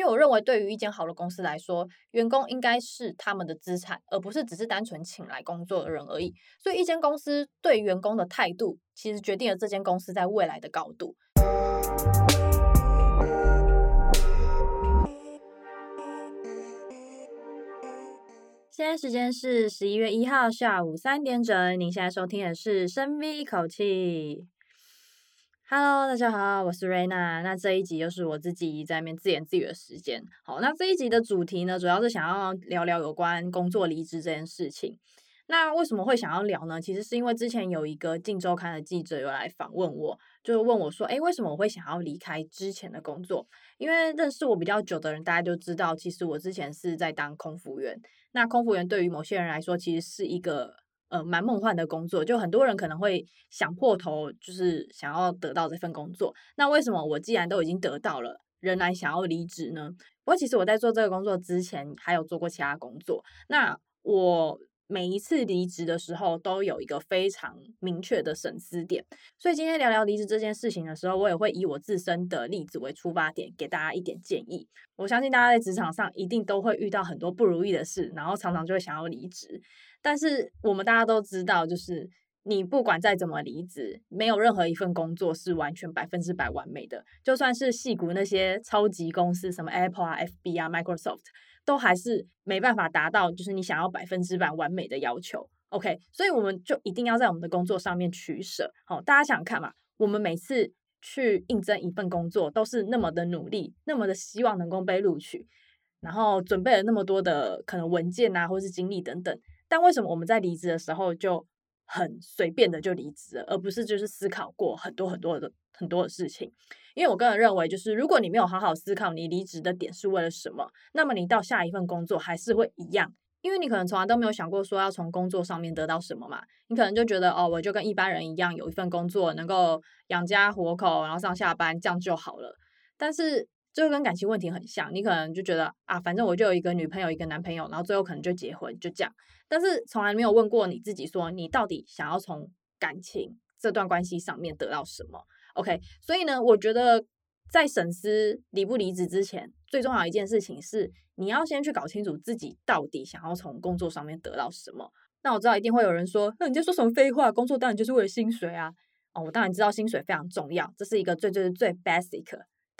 因为我认为对于一间好的公司来说，员工应该是他们的资产，而不是只是单纯请来工作的人而已。所以，一间公司对员工的态度，其实决定了这间公司在未来的高度。现在时间是十一月一号下午三点整。您现在收听的是《深 V 一口气》。Hello，大家好，我是瑞娜。那这一集又是我自己在那边自言自语的时间。好，那这一集的主题呢，主要是想要聊聊有关工作离职这件事情。那为什么会想要聊呢？其实是因为之前有一个《镜周刊》的记者有来访问我，就问我说：“诶，为什么我会想要离开之前的工作？”因为认识我比较久的人，大家就知道，其实我之前是在当空服员。那空服员对于某些人来说，其实是一个呃蛮梦幻的工作，就很多人可能会想破头，就是想要得到这份工作。那为什么我既然都已经得到了，仍然想要离职呢？不过其实我在做这个工作之前，还有做过其他工作。那我。每一次离职的时候，都有一个非常明确的省思点，所以今天聊聊离职这件事情的时候，我也会以我自身的例子为出发点，给大家一点建议。我相信大家在职场上一定都会遇到很多不如意的事，然后常常就会想要离职。但是我们大家都知道，就是你不管再怎么离职，没有任何一份工作是完全百分之百完美的。就算是矽谷那些超级公司，什么 Apple 啊、FB 啊、Microsoft。都还是没办法达到，就是你想要百分之百完美的要求。OK，所以我们就一定要在我们的工作上面取舍。好，大家想看嘛，我们每次去应征一份工作，都是那么的努力，那么的希望能够被录取，然后准备了那么多的可能文件啊，或是经历等等。但为什么我们在离职的时候就很随便的就离职了，而不是就是思考过很多很多的很多的事情？因为我个人认为，就是如果你没有好好思考你离职的点是为了什么，那么你到下一份工作还是会一样，因为你可能从来都没有想过说要从工作上面得到什么嘛。你可能就觉得哦，我就跟一般人一样，有一份工作能够养家活口，然后上下班这样就好了。但是这个跟感情问题很像，你可能就觉得啊，反正我就有一个女朋友，一个男朋友，然后最后可能就结婚，就这样。但是从来没有问过你自己，说你到底想要从感情这段关系上面得到什么？OK，所以呢，我觉得在审思离不离职之前，最重要一件事情是，你要先去搞清楚自己到底想要从工作上面得到什么。那我知道一定会有人说，那你在说什么废话？工作当然就是为了薪水啊！哦，我当然知道薪水非常重要，这是一个最最最 basic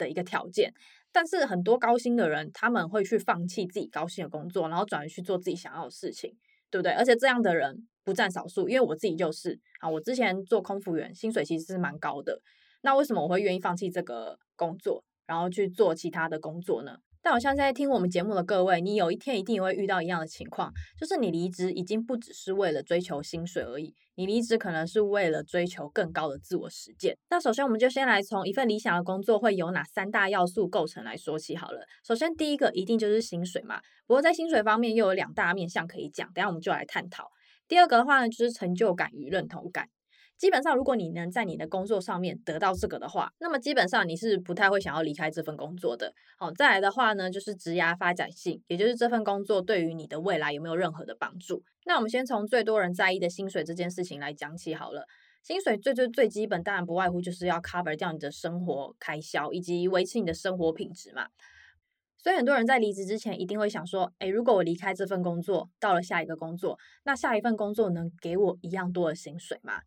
的一个条件。但是很多高薪的人，他们会去放弃自己高薪的工作，然后转而去做自己想要的事情，对不对？而且这样的人不占少数，因为我自己就是啊，我之前做空服员，薪水其实是蛮高的。那为什么我会愿意放弃这个工作，然后去做其他的工作呢？但好像在听我们节目的各位，你有一天一定也会遇到一样的情况，就是你离职已经不只是为了追求薪水而已，你离职可能是为了追求更高的自我实践。那首先，我们就先来从一份理想的工作会有哪三大要素构成来说起好了。首先，第一个一定就是薪水嘛。不过在薪水方面又有两大面向可以讲，等下我们就来探讨。第二个的话呢，就是成就感与认同感。基本上，如果你能在你的工作上面得到这个的话，那么基本上你是不太会想要离开这份工作的。好，再来的话呢，就是职涯发展性，也就是这份工作对于你的未来有没有任何的帮助。那我们先从最多人在意的薪水这件事情来讲起好了。薪水最最最基本，当然不外乎就是要 cover 掉你的生活开销，以及维持你的生活品质嘛。所以很多人在离职之前一定会想说，诶，如果我离开这份工作，到了下一个工作，那下一份工作能给我一样多的薪水吗？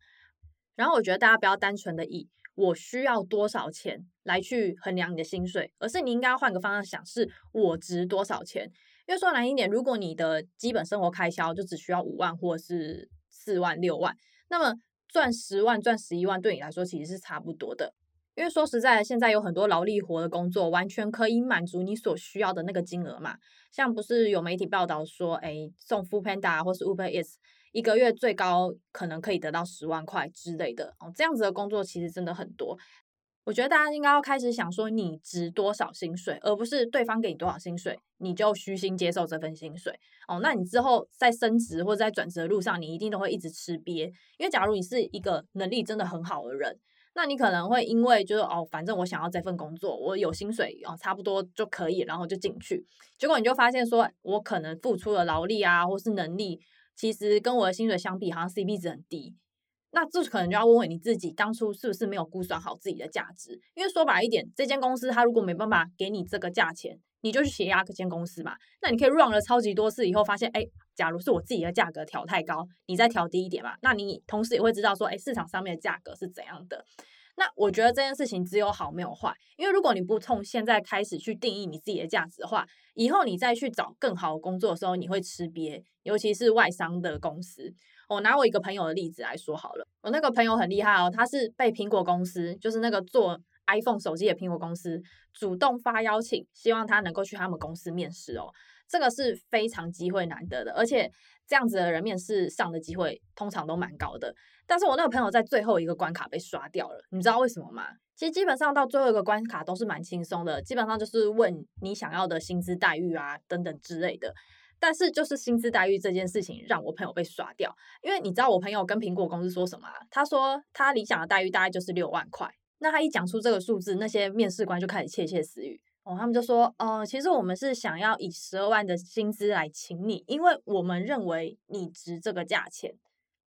然后我觉得大家不要单纯的以我需要多少钱来去衡量你的薪水，而是你应该要换个方向想，是我值多少钱。因为说难听点，如果你的基本生活开销就只需要五万或是四万六万，那么赚十万赚十一万对你来说其实是差不多的。因为说实在，现在有很多劳力活的工作，完全可以满足你所需要的那个金额嘛。像不是有媒体报道说，诶，送 Foodpanda 或是 Uber Eats。一个月最高可能可以得到十万块之类的哦，这样子的工作其实真的很多。我觉得大家应该要开始想说，你值多少薪水，而不是对方给你多少薪水，你就虚心接受这份薪水哦。那你之后在升职或者在转职的路上，你一定都会一直吃瘪。因为假如你是一个能力真的很好的人，那你可能会因为就是哦，反正我想要这份工作，我有薪水哦，差不多就可以，然后就进去。结果你就发现说，我可能付出了劳力啊，或是能力。其实跟我的薪水相比，好像 CP 值很低。那这可能就要问问你自己，当初是不是没有估算好自己的价值？因为说白一点，这间公司它如果没办法给你这个价钱，你就去挤压这间公司嘛。那你可以 run 了超级多次以后，发现哎，假如是我自己的价格调太高，你再调低一点嘛。那你同时也会知道说，哎，市场上面的价格是怎样的。那我觉得这件事情只有好没有坏，因为如果你不从现在开始去定义你自己的价值的话，以后你再去找更好的工作的时候，你会吃瘪，尤其是外商的公司。我拿我一个朋友的例子来说好了，我那个朋友很厉害哦，他是被苹果公司，就是那个做 iPhone 手机的苹果公司主动发邀请，希望他能够去他们公司面试哦。这个是非常机会难得的，而且这样子的人面试上的机会通常都蛮高的。但是我那个朋友在最后一个关卡被刷掉了，你知道为什么吗？其实基本上到最后一个关卡都是蛮轻松的，基本上就是问你想要的薪资待遇啊等等之类的。但是就是薪资待遇这件事情让我朋友被刷掉，因为你知道我朋友跟苹果公司说什么啊？他说他理想的待遇大概就是六万块。那他一讲出这个数字，那些面试官就开始窃窃私语。哦，他们就说，呃，其实我们是想要以十二万的薪资来请你，因为我们认为你值这个价钱。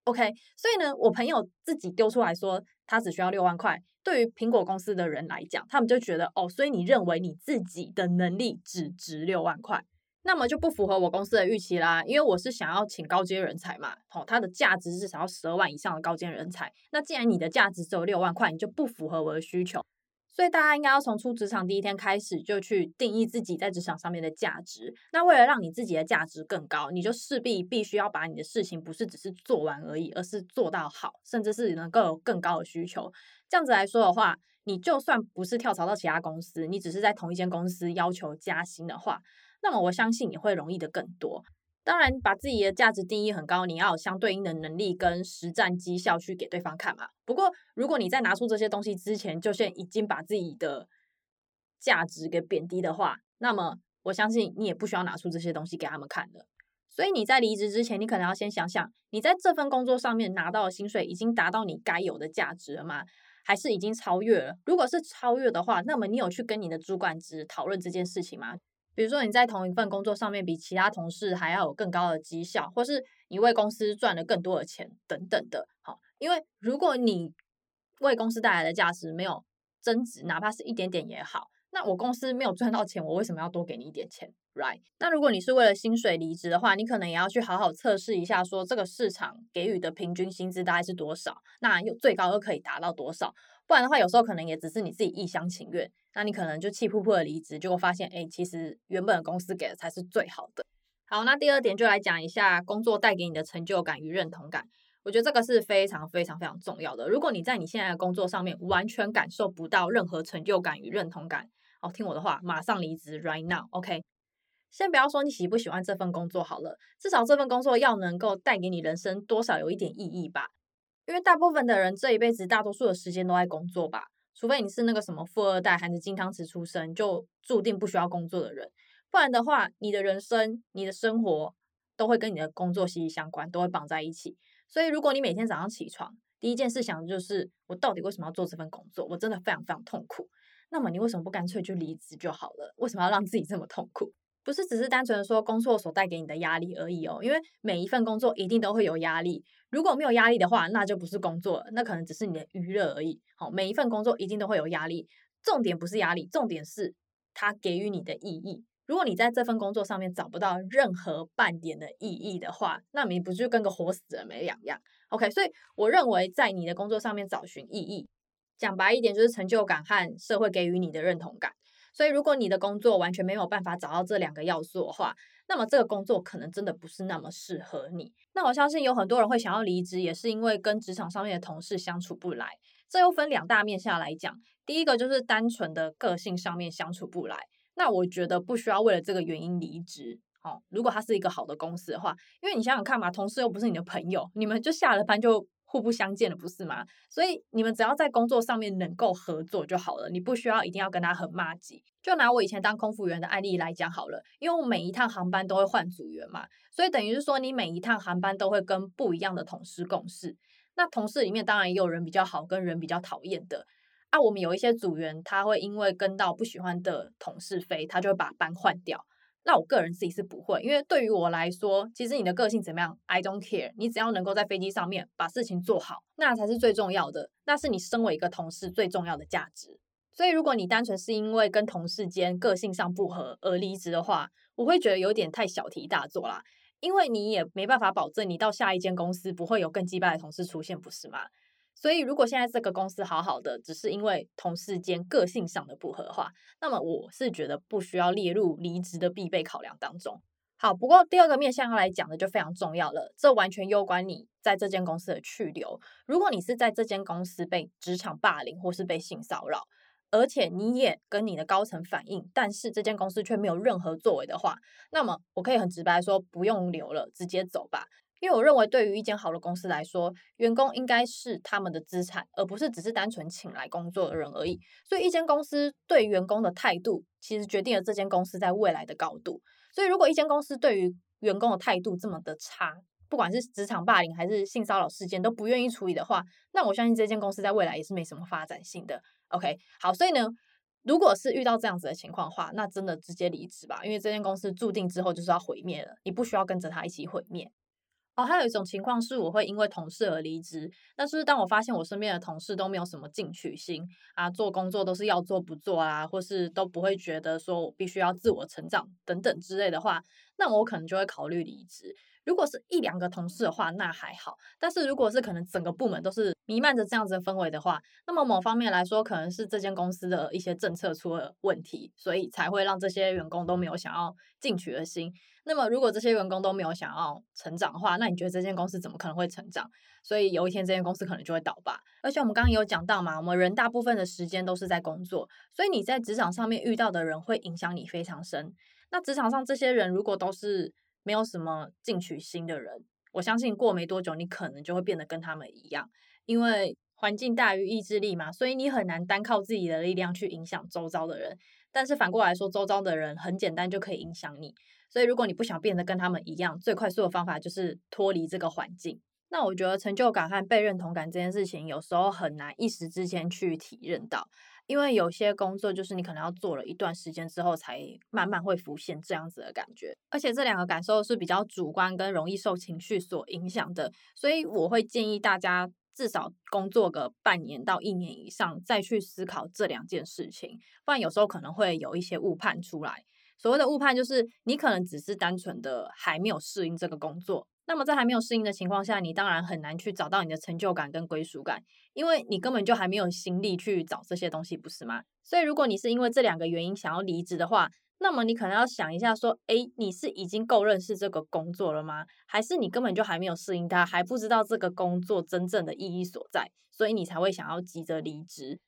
OK，所以呢，我朋友自己丢出来说，他只需要六万块。对于苹果公司的人来讲，他们就觉得，哦，所以你认为你自己的能力只值六万块，那么就不符合我公司的预期啦。因为我是想要请高阶人才嘛，哦，它的价值是想要十二万以上的高阶人才。那既然你的价值只有六万块，你就不符合我的需求。所以大家应该要从出职场第一天开始就去定义自己在职场上面的价值。那为了让你自己的价值更高，你就势必必须要把你的事情不是只是做完而已，而是做到好，甚至是能够有更高的需求。这样子来说的话，你就算不是跳槽到其他公司，你只是在同一间公司要求加薪的话，那么我相信你会容易的更多。当然，把自己的价值定义很高，你要有相对应的能力跟实战绩效去给对方看嘛。不过，如果你在拿出这些东西之前，就先已经把自己的价值给贬低的话，那么我相信你也不需要拿出这些东西给他们看的。所以你在离职之前，你可能要先想想，你在这份工作上面拿到的薪水已经达到你该有的价值了吗？还是已经超越了？如果是超越的话，那么你有去跟你的主管职讨论这件事情吗？比如说你在同一份工作上面比其他同事还要有更高的绩效，或是你为公司赚了更多的钱等等的，好，因为如果你为公司带来的价值没有增值，哪怕是一点点也好，那我公司没有赚到钱，我为什么要多给你一点钱？Right？那如果你是为了薪水离职的话，你可能也要去好好测试一下，说这个市场给予的平均薪资大概是多少，那又最高又可以达到多少？不然的话，有时候可能也只是你自己一厢情愿。那你可能就气噗噗的离职，结果发现，哎，其实原本的公司给的才是最好的。好，那第二点就来讲一下工作带给你的成就感与认同感。我觉得这个是非常非常非常重要的。如果你在你现在的工作上面完全感受不到任何成就感与认同感，哦，听我的话，马上离职，right now，OK？先不要说你喜不喜欢这份工作好了，至少这份工作要能够带给你人生多少有一点意义吧。因为大部分的人这一辈子大多数的时间都在工作吧，除非你是那个什么富二代，含着金汤匙出生，就注定不需要工作的人。不然的话，你的人生、你的生活都会跟你的工作息息相关，都会绑在一起。所以，如果你每天早上起床，第一件事想的就是我到底为什么要做这份工作？我真的非常非常痛苦。那么，你为什么不干脆就离职就好了？为什么要让自己这么痛苦？不是只是单纯的说工作所带给你的压力而已哦，因为每一份工作一定都会有压力。如果没有压力的话，那就不是工作了，那可能只是你的娱乐而已。好，每一份工作一定都会有压力，重点不是压力，重点是它给予你的意义。如果你在这份工作上面找不到任何半点的意义的话，那你不就跟个活死人没两样？OK，所以我认为在你的工作上面找寻意义，讲白一点就是成就感和社会给予你的认同感。所以，如果你的工作完全没有办法找到这两个要素的话，那么这个工作可能真的不是那么适合你。那我相信有很多人会想要离职，也是因为跟职场上面的同事相处不来。这又分两大面下来讲，第一个就是单纯的个性上面相处不来。那我觉得不需要为了这个原因离职。哦，如果他是一个好的公司的话，因为你想想看嘛，同事又不是你的朋友，你们就下了班就。互不相见的，不是吗？所以你们只要在工作上面能够合作就好了，你不需要一定要跟他很麻吉。就拿我以前当空服员的案例来讲好了，因为我每一趟航班都会换组员嘛，所以等于是说你每一趟航班都会跟不一样的同事共事。那同事里面当然也有人比较好，跟人比较讨厌的。啊，我们有一些组员他会因为跟到不喜欢的同事飞，他就会把班换掉。那我个人自己是不会，因为对于我来说，其实你的个性怎么样，I don't care。你只要能够在飞机上面把事情做好，那才是最重要的。那是你身为一个同事最重要的价值。所以如果你单纯是因为跟同事间个性上不合而离职的话，我会觉得有点太小题大做啦。因为你也没办法保证你到下一间公司不会有更击败的同事出现，不是吗？所以如果现在这个公司好好的，只是因为同事间个性上的不合的话，那么我是觉得不需要列入离职的必备考量当中。好，不过第二个面向要来讲的就非常重要了，这完全攸关你在这间公司的去留。如果你是在这间公司被职场霸凌或是被性骚扰，而且你也跟你的高层反映，但是这间公司却没有任何作为的话，那么我可以很直白说，不用留了，直接走吧。因为我认为，对于一间好的公司来说，员工应该是他们的资产，而不是只是单纯请来工作的人而已。所以，一间公司对员工的态度，其实决定了这间公司在未来的高度。所以，如果一间公司对于员工的态度这么的差，不管是职场霸凌还是性骚扰事件都不愿意处理的话，那我相信这间公司在未来也是没什么发展性的。OK，好，所以呢，如果是遇到这样子的情况的话，那真的直接离职吧，因为这间公司注定之后就是要毁灭了，你不需要跟着他一起毁灭。哦，还有一种情况是，我会因为同事而离职。但是当我发现我身边的同事都没有什么进取心啊，做工作都是要做不做啊，或是都不会觉得说我必须要自我成长等等之类的话，那我可能就会考虑离职。如果是一两个同事的话，那还好；但是如果是可能整个部门都是弥漫着这样子的氛围的话，那么某方面来说，可能是这间公司的一些政策出了问题，所以才会让这些员工都没有想要进取的心。那么如果这些员工都没有想要成长的话，那你觉得这间公司怎么可能会成长？所以有一天这间公司可能就会倒吧。而且我们刚刚有讲到嘛，我们人大部分的时间都是在工作，所以你在职场上面遇到的人会影响你非常深。那职场上这些人如果都是没有什么进取心的人，我相信过没多久，你可能就会变得跟他们一样，因为环境大于意志力嘛，所以你很难单靠自己的力量去影响周遭的人。但是反过来说，周遭的人很简单就可以影响你。所以如果你不想变得跟他们一样，最快速的方法就是脱离这个环境。那我觉得成就感和被认同感这件事情，有时候很难一时之间去体认到。因为有些工作就是你可能要做了一段时间之后，才慢慢会浮现这样子的感觉，而且这两个感受是比较主观跟容易受情绪所影响的，所以我会建议大家至少工作个半年到一年以上，再去思考这两件事情，不然有时候可能会有一些误判出来。所谓的误判就是你可能只是单纯的还没有适应这个工作。那么在还没有适应的情况下，你当然很难去找到你的成就感跟归属感，因为你根本就还没有心力去找这些东西，不是吗？所以如果你是因为这两个原因想要离职的话，那么你可能要想一下，说，诶，你是已经够认识这个工作了吗？还是你根本就还没有适应它，还不知道这个工作真正的意义所在，所以你才会想要急着离职？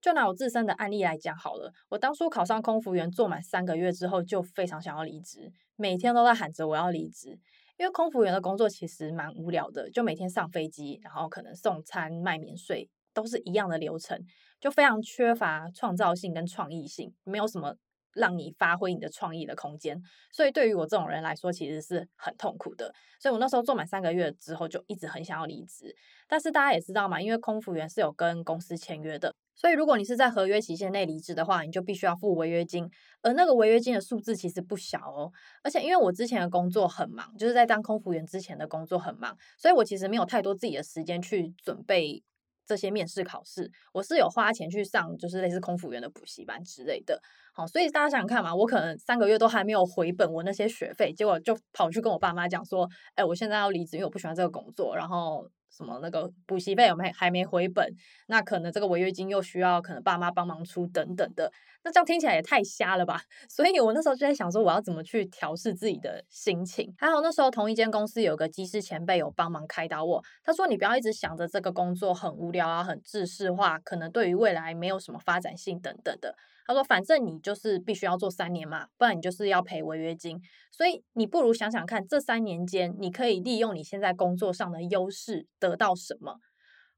就拿我自身的案例来讲好了，我当初考上空服员，做满三个月之后，就非常想要离职，每天都在喊着我要离职。因为空服员的工作其实蛮无聊的，就每天上飞机，然后可能送餐、卖免税，都是一样的流程，就非常缺乏创造性跟创意性，没有什么让你发挥你的创意的空间。所以对于我这种人来说，其实是很痛苦的。所以我那时候做满三个月之后，就一直很想要离职。但是大家也知道嘛，因为空服员是有跟公司签约的。所以，如果你是在合约期限内离职的话，你就必须要付违约金，而那个违约金的数字其实不小哦。而且，因为我之前的工作很忙，就是在当空服员之前的工作很忙，所以我其实没有太多自己的时间去准备这些面试考试。我是有花钱去上，就是类似空服员的补习班之类的。好，所以大家想想看嘛，我可能三个月都还没有回本我那些学费，结果就跑去跟我爸妈讲说：“哎，我现在要离职，因为我不喜欢这个工作。”然后。什么那个补习费有没还没回本？那可能这个违约金又需要可能爸妈帮忙出等等的，那这样听起来也太瞎了吧！所以我那时候就在想说，我要怎么去调试自己的心情？还好那时候同一间公司有个机师前辈有帮忙开导我，他说你不要一直想着这个工作很无聊啊，很制式化，可能对于未来没有什么发展性等等的。他说：“反正你就是必须要做三年嘛，不然你就是要赔违约金。所以你不如想想看，这三年间你可以利用你现在工作上的优势得到什么？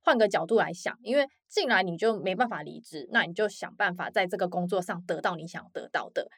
换个角度来想，因为进来你就没办法离职，那你就想办法在这个工作上得到你想得到的。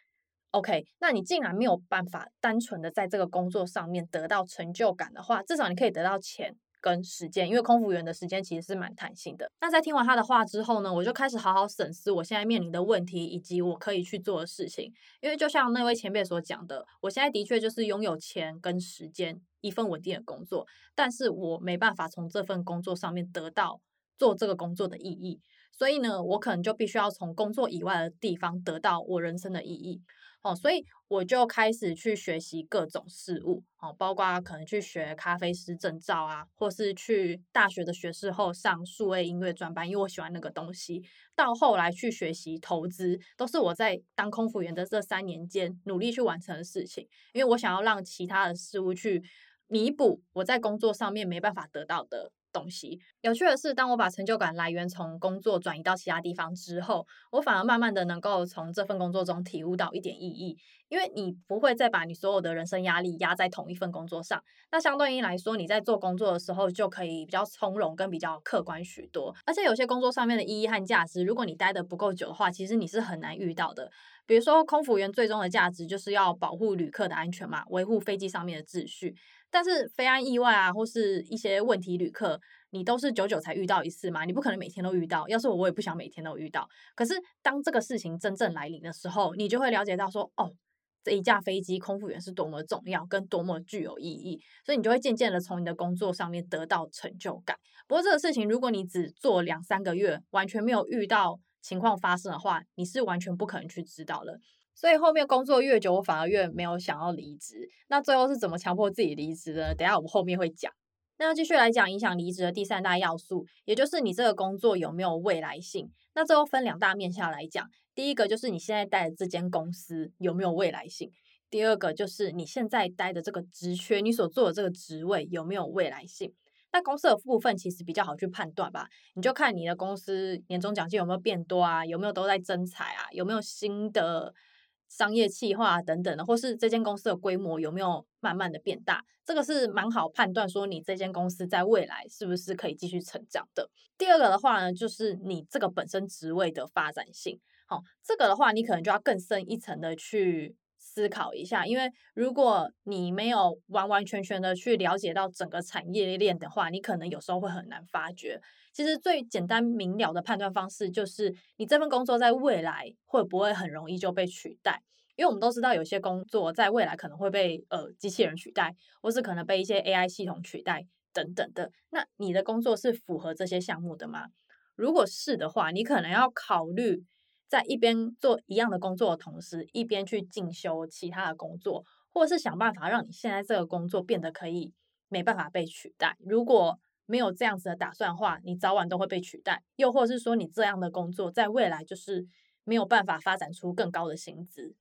OK，那你竟然没有办法单纯的在这个工作上面得到成就感的话，至少你可以得到钱。”跟时间，因为空服员的时间其实是蛮弹性的。那在听完他的话之后呢，我就开始好好审视我现在面临的问题，以及我可以去做的事情。因为就像那位前辈所讲的，我现在的确就是拥有钱跟时间，一份稳定的工作，但是我没办法从这份工作上面得到做这个工作的意义。所以呢，我可能就必须要从工作以外的地方得到我人生的意义。哦，所以我就开始去学习各种事物，哦，包括可能去学咖啡师证照啊，或是去大学的学士后上数位音乐专班，因为我喜欢那个东西。到后来去学习投资，都是我在当空服员的这三年间努力去完成的事情，因为我想要让其他的事物去弥补我在工作上面没办法得到的。东西有趣的是，当我把成就感来源从工作转移到其他地方之后，我反而慢慢的能够从这份工作中体悟到一点意义。因为你不会再把你所有的人生压力压在同一份工作上，那相对应来说，你在做工作的时候就可以比较从容跟比较客观许多。而且有些工作上面的意义和价值，如果你待得不够久的话，其实你是很难遇到的。比如说，空服员最终的价值就是要保护旅客的安全嘛，维护飞机上面的秩序。但是非安意外啊，或是一些问题旅客，你都是久久才遇到一次嘛，你不可能每天都遇到。要是我，我也不想每天都遇到。可是当这个事情真正来临的时候，你就会了解到说，哦，这一架飞机空服员是多么重要，跟多么具有意义。所以你就会渐渐的从你的工作上面得到成就感。不过这个事情，如果你只做两三个月，完全没有遇到情况发生的话，你是完全不可能去知道的。所以后面工作越久，我反而越没有想要离职。那最后是怎么强迫自己离职的？等下我们后面会讲。那继续来讲影响离职的第三大要素，也就是你这个工作有没有未来性。那最后分两大面向来讲，第一个就是你现在待的这间公司有没有未来性；第二个就是你现在待的这个职缺，你所做的这个职位有没有未来性。那公司的部分其实比较好去判断吧，你就看你的公司年终奖金有没有变多啊，有没有都在增财啊，有没有新的。商业计划等等的，或是这间公司的规模有没有慢慢的变大，这个是蛮好判断说你这间公司在未来是不是可以继续成长的。第二个的话呢，就是你这个本身职位的发展性。好，这个的话你可能就要更深一层的去思考一下，因为如果你没有完完全全的去了解到整个产业链的话，你可能有时候会很难发觉。其实最简单明了的判断方式就是，你这份工作在未来会不会很容易就被取代？因为我们都知道，有些工作在未来可能会被呃机器人取代，或是可能被一些 AI 系统取代等等的。那你的工作是符合这些项目的吗？如果是的话，你可能要考虑在一边做一样的工作的同时，一边去进修其他的工作，或是想办法让你现在这个工作变得可以没办法被取代。如果没有这样子的打算的话，你早晚都会被取代，又或是说你这样的工作在未来就是没有办法发展出更高的薪资。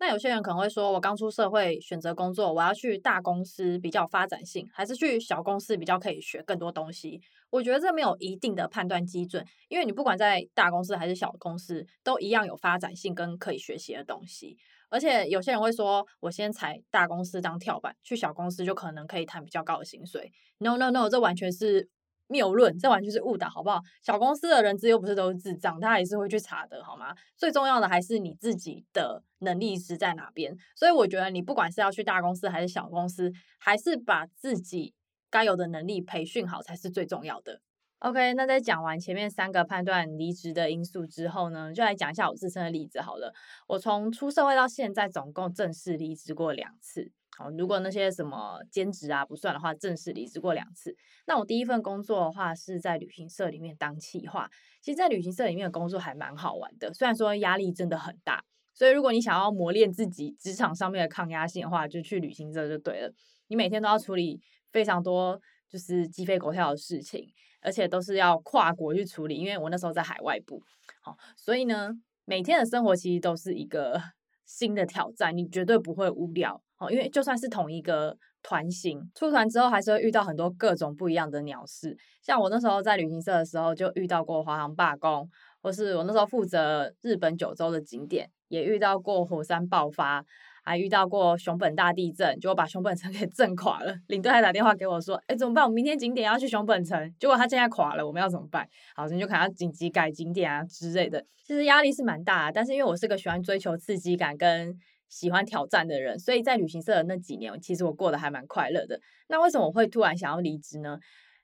那有些人可能会说，我刚出社会选择工作，我要去大公司比较发展性，还是去小公司比较可以学更多东西？我觉得这没有一定的判断基准，因为你不管在大公司还是小公司，都一样有发展性跟可以学习的东西。而且有些人会说，我先踩大公司当跳板，去小公司就可能可以谈比较高的薪水。No No No，这完全是谬论，这完全是误导，好不好？小公司的人资又不是都是智障，他也是会去查的，好吗？最重要的还是你自己的能力是在哪边。所以我觉得你不管是要去大公司还是小公司，还是把自己该有的能力培训好才是最重要的。OK，那在讲完前面三个判断离职的因素之后呢，就来讲一下我自身的例子好了。我从出社会到现在，总共正式离职过两次。好，如果那些什么兼职啊不算的话，正式离职过两次。那我第一份工作的话是在旅行社里面当企划。其实，在旅行社里面的工作还蛮好玩的，虽然说压力真的很大。所以，如果你想要磨练自己职场上面的抗压性的话，就去旅行社就对了。你每天都要处理非常多就是鸡飞狗跳的事情。而且都是要跨国去处理，因为我那时候在海外部，好，所以呢，每天的生活其实都是一个新的挑战，你绝对不会无聊，好，因为就算是同一个团型，出团之后还是会遇到很多各种不一样的鸟事，像我那时候在旅行社的时候，就遇到过华航罢工，或是我那时候负责日本九州的景点，也遇到过火山爆发。还遇到过熊本大地震，结果把熊本城 给震垮了。领队还打电话给我说：“哎，怎么办？我明天景点要去熊本城，结果他现在垮了，我们要怎么办？”好，你就可能要紧急改景点啊之类的。其实压力是蛮大的，但是因为我是个喜欢追求刺激感跟喜欢挑战的人，所以在旅行社的那几年，其实我过得还蛮快乐的。那为什么我会突然想要离职呢？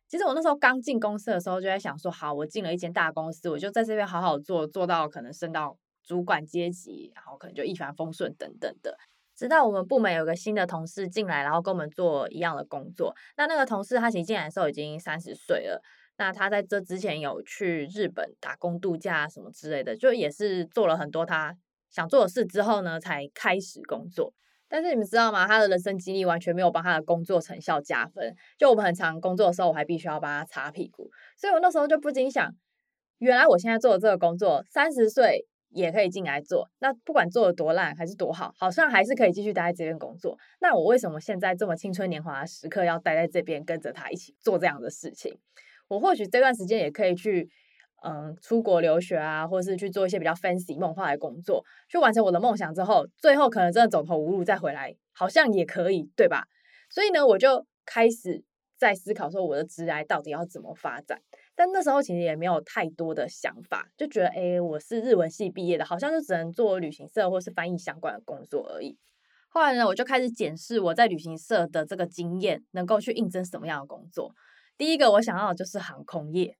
其实我那时候刚进公司的时候，就在想说：好，我进了一间大公司，我就在这边好好做，做到可能升到主管阶级，然后可能就一帆风顺等等的。直到我们部门有个新的同事进来，然后跟我们做一样的工作。那那个同事他其实进来的时候已经三十岁了。那他在这之前有去日本打工度假什么之类的，就也是做了很多他想做的事之后呢，才开始工作。但是你们知道吗？他的人生经历完全没有帮他的工作成效加分。就我们很常工作的时候，我还必须要帮他擦屁股，所以我那时候就不禁想，原来我现在做的这个工作，三十岁也可以进来做。那不管做的多烂还是多好，好像还是可以继续待在这边工作。那我为什么现在这么青春年华的时刻要待在这边，跟着他一起做这样的事情？我或许这段时间也可以去。嗯，出国留学啊，或是去做一些比较 fancy 梦幻的工作，去完成我的梦想之后，最后可能真的走投无路再回来，好像也可以，对吧？所以呢，我就开始在思考说，我的职涯到底要怎么发展。但那时候其实也没有太多的想法，就觉得，诶，我是日文系毕业的，好像就只能做旅行社或是翻译相关的工作而已。后来呢，我就开始检视我在旅行社的这个经验，能够去应征什么样的工作。第一个我想要的就是航空业。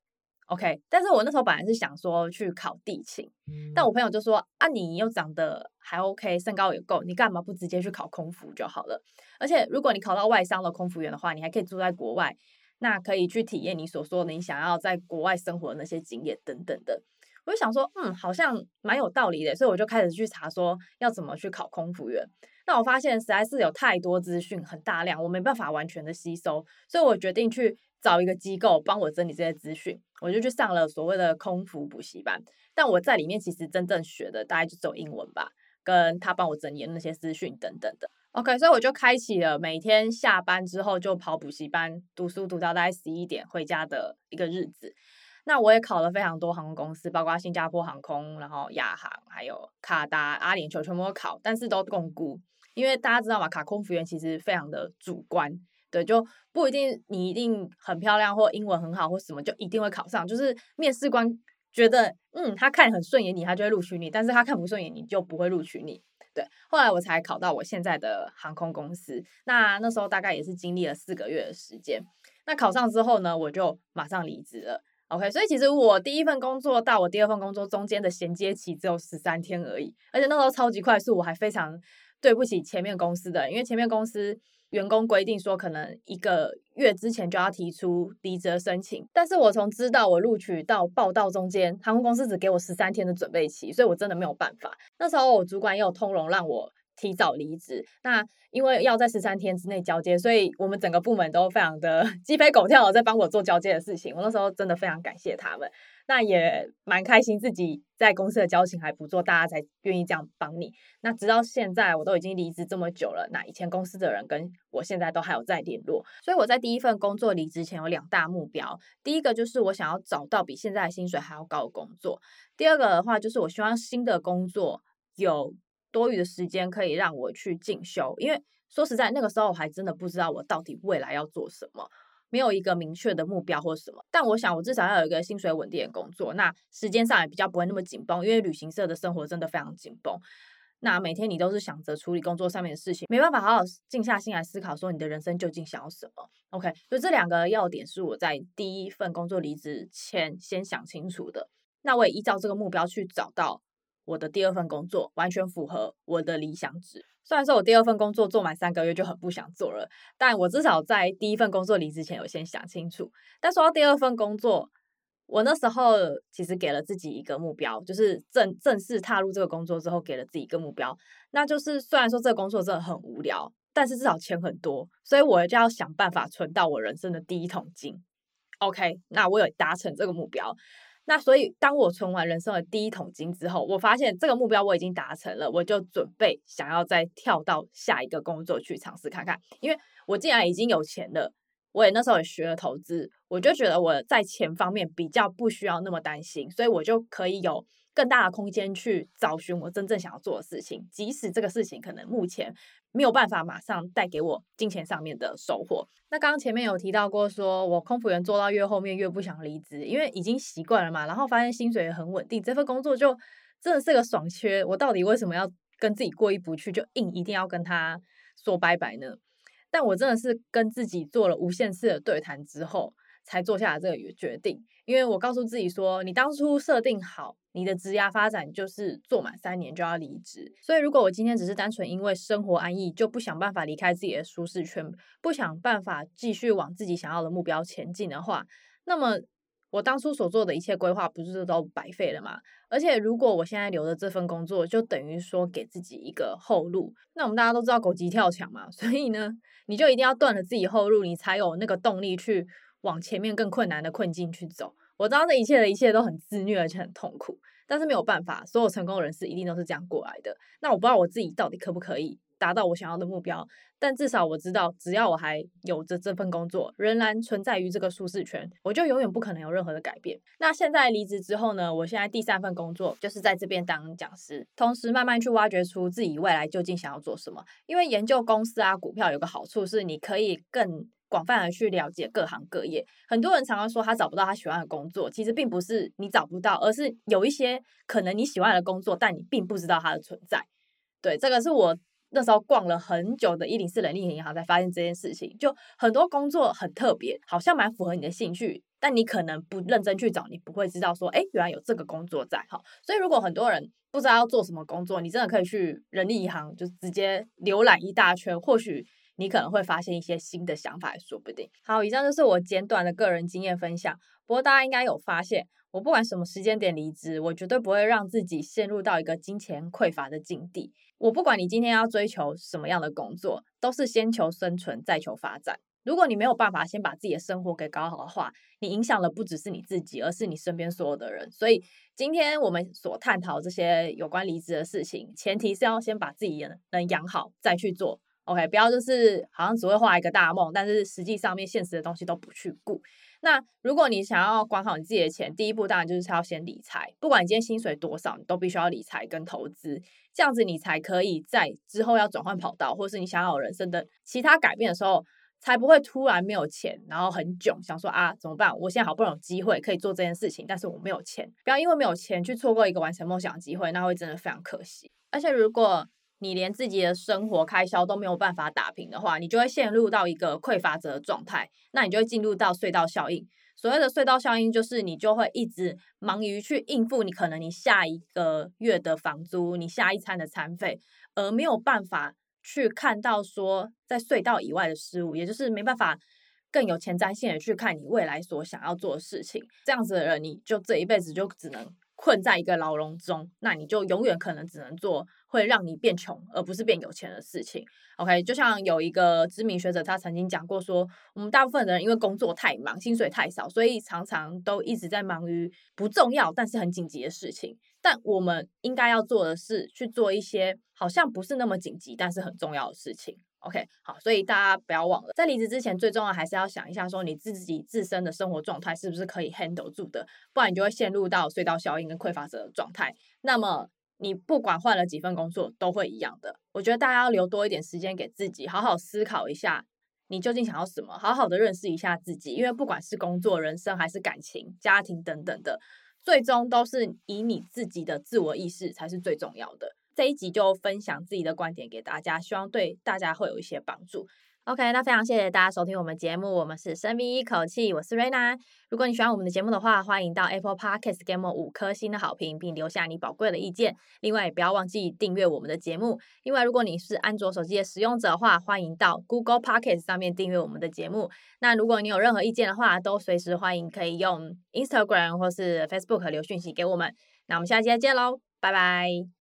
OK，但是我那时候本来是想说去考地勤，嗯、但我朋友就说啊，你又长得还 OK，身高也够，你干嘛不直接去考空服就好了？而且如果你考到外商的空服员的话，你还可以住在国外，那可以去体验你所说的你想要在国外生活的那些经验等等的。我就想说，嗯，好像蛮有道理的，所以我就开始去查说要怎么去考空服员。那我发现实在是有太多资讯，很大量，我没办法完全的吸收，所以我决定去。找一个机构帮我整理这些资讯，我就去上了所谓的空服补习班。但我在里面其实真正学的大概就只有英文吧，跟他帮我整理的那些资讯等等的。OK，所以我就开启了每天下班之后就跑补习班读书，读到大概十一点回家的一个日子。那我也考了非常多航空公司，包括新加坡航空、然后亚航、还有卡达、阿联酋全部都考，但是都摃龟，因为大家知道嘛，卡空服员其实非常的主观。对，就不一定你一定很漂亮或英文很好或什么就一定会考上。就是面试官觉得，嗯，他看很顺眼你，他就会录取你；但是他看不顺眼你就不会录取你。后来我才考到我现在的航空公司。那那时候大概也是经历了四个月的时间。那考上之后呢，我就马上离职了。OK，所以其实我第一份工作到我第二份工作中间的衔接期只有十三天而已，而且那时候超级快速，我还非常对不起前面公司的，因为前面公司。员工规定说，可能一个月之前就要提出离职申请，但是我从知道我录取到报到中间，航空公司只给我十三天的准备期，所以我真的没有办法。那时候我主管也有通融让我提早离职，那因为要在十三天之内交接，所以我们整个部门都非常的 鸡飞狗跳的在帮我做交接的事情。我那时候真的非常感谢他们。那也蛮开心，自己在公司的交情还不错，大家才愿意这样帮你。那直到现在，我都已经离职这么久了，那以前公司的人跟我现在都还有在联络。所以我在第一份工作离职前有两大目标，第一个就是我想要找到比现在的薪水还要高的工作，第二个的话就是我希望新的工作有多余的时间可以让我去进修，因为说实在，那个时候我还真的不知道我到底未来要做什么。没有一个明确的目标或什么，但我想我至少要有一个薪水稳定的工作，那时间上也比较不会那么紧绷，因为旅行社的生活真的非常紧绷。那每天你都是想着处理工作上面的事情，没办法好好静下心来思考说你的人生究竟想要什么。OK，所以这两个要点是我在第一份工作离职前先想清楚的。那我也依照这个目标去找到我的第二份工作，完全符合我的理想值。虽然说我第二份工作做满三个月就很不想做了，但我至少在第一份工作离职前有先想清楚。但说到第二份工作，我那时候其实给了自己一个目标，就是正正式踏入这个工作之后，给了自己一个目标，那就是虽然说这个工作真的很无聊，但是至少钱很多，所以我就要想办法存到我人生的第一桶金。OK，那我有达成这个目标。那所以，当我存完人生的第一桶金之后，我发现这个目标我已经达成了，我就准备想要再跳到下一个工作去尝试看看。因为我既然已经有钱了，我也那时候也学了投资，我就觉得我在钱方面比较不需要那么担心，所以我就可以有更大的空间去找寻我真正想要做的事情，即使这个事情可能目前。没有办法马上带给我金钱上面的收获。那刚刚前面有提到过，说我空服员做到越后面越不想离职，因为已经习惯了嘛，然后发现薪水也很稳定，这份工作就真的是个爽缺。我到底为什么要跟自己过意不去，就硬一定要跟他说拜拜呢？但我真的是跟自己做了无限次的对谈之后，才做下了这个决定。因为我告诉自己说，你当初设定好。你的职涯发展就是做满三年就要离职，所以如果我今天只是单纯因为生活安逸就不想办法离开自己的舒适圈，不想办法继续往自己想要的目标前进的话，那么我当初所做的一切规划不是都白费了吗？而且如果我现在留着这份工作，就等于说给自己一个后路。那我们大家都知道狗急跳墙嘛，所以呢，你就一定要断了自己后路，你才有那个动力去往前面更困难的困境去走。我知道这一切的一切都很自虐，而且很痛苦，但是没有办法，所有成功人士一定都是这样过来的。那我不知道我自己到底可不可以。达到我想要的目标，但至少我知道，只要我还有着这份工作，仍然存在于这个舒适圈，我就永远不可能有任何的改变。那现在离职之后呢？我现在第三份工作就是在这边当讲师，同时慢慢去挖掘出自己未来究竟想要做什么。因为研究公司啊、股票有个好处是，你可以更广泛的去了解各行各业。很多人常常说他找不到他喜欢的工作，其实并不是你找不到，而是有一些可能你喜欢的工作，但你并不知道它的存在。对，这个是我。那时候逛了很久的一零四人力银行，才发现这件事情。就很多工作很特别，好像蛮符合你的兴趣，但你可能不认真去找，你不会知道说，哎，原来有这个工作在哈。所以如果很多人不知道要做什么工作，你真的可以去人力银行，就直接浏览一大圈，或许你可能会发现一些新的想法，也说不定。好，以上就是我简短的个人经验分享。不过大家应该有发现，我不管什么时间点离职，我绝对不会让自己陷入到一个金钱匮乏的境地。我不管你今天要追求什么样的工作，都是先求生存，再求发展。如果你没有办法先把自己的生活给搞好的话，你影响的不只是你自己，而是你身边所有的人。所以今天我们所探讨这些有关离职的事情，前提是要先把自己能养好，再去做。OK，不要就是好像只会画一个大梦，但是实际上面现实的东西都不去顾。那如果你想要管好你自己的钱，第一步当然就是要先理财。不管你今天薪水多少，你都必须要理财跟投资，这样子你才可以在之后要转换跑道，或是你想要人生的其他改变的时候，才不会突然没有钱，然后很囧，想说啊怎么办？我现在好不容易有机会可以做这件事情，但是我没有钱，不要因为没有钱去错过一个完成梦想的机会，那会真的非常可惜。而且如果你连自己的生活开销都没有办法打平的话，你就会陷入到一个匮乏者的状态，那你就会进入到隧道效应。所谓的隧道效应，就是你就会一直忙于去应付你可能你下一个月的房租、你下一餐的餐费，而没有办法去看到说在隧道以外的事物，也就是没办法更有前瞻性的去看你未来所想要做的事情。这样子的人，你就这一辈子就只能。困在一个牢笼中，那你就永远可能只能做会让你变穷，而不是变有钱的事情。OK，就像有一个知名学者，他曾经讲过说，我们大部分的人因为工作太忙，薪水太少，所以常常都一直在忙于不重要但是很紧急的事情。但我们应该要做的是去做一些好像不是那么紧急但是很重要的事情。OK，好，所以大家不要忘了，在离职之前，最重要还是要想一下，说你自己自身的生活状态是不是可以 handle 住的，不然你就会陷入到隧道效应跟匮乏者的状态。那么你不管换了几份工作，都会一样的。我觉得大家要留多一点时间给自己，好好思考一下，你究竟想要什么，好好的认识一下自己。因为不管是工作、人生，还是感情、家庭等等的，最终都是以你自己的自我意识才是最重要的。这一集就分享自己的观点给大家，希望对大家会有一些帮助。OK，那非常谢谢大家收听我们节目，我们是深 V 一口气，我是瑞娜。如果你喜欢我们的节目的话，欢迎到 Apple Podcast 给我们五颗星的好评，并留下你宝贵的意见。另外，也不要忘记订阅我们的节目。另外，如果你是安卓手机的使用者的话，欢迎到 Google Podcast 上面订阅我们的节目。那如果你有任何意见的话，都随时欢迎可以用 Instagram 或是 Facebook 留讯息给我们。那我们下期再见喽，拜拜。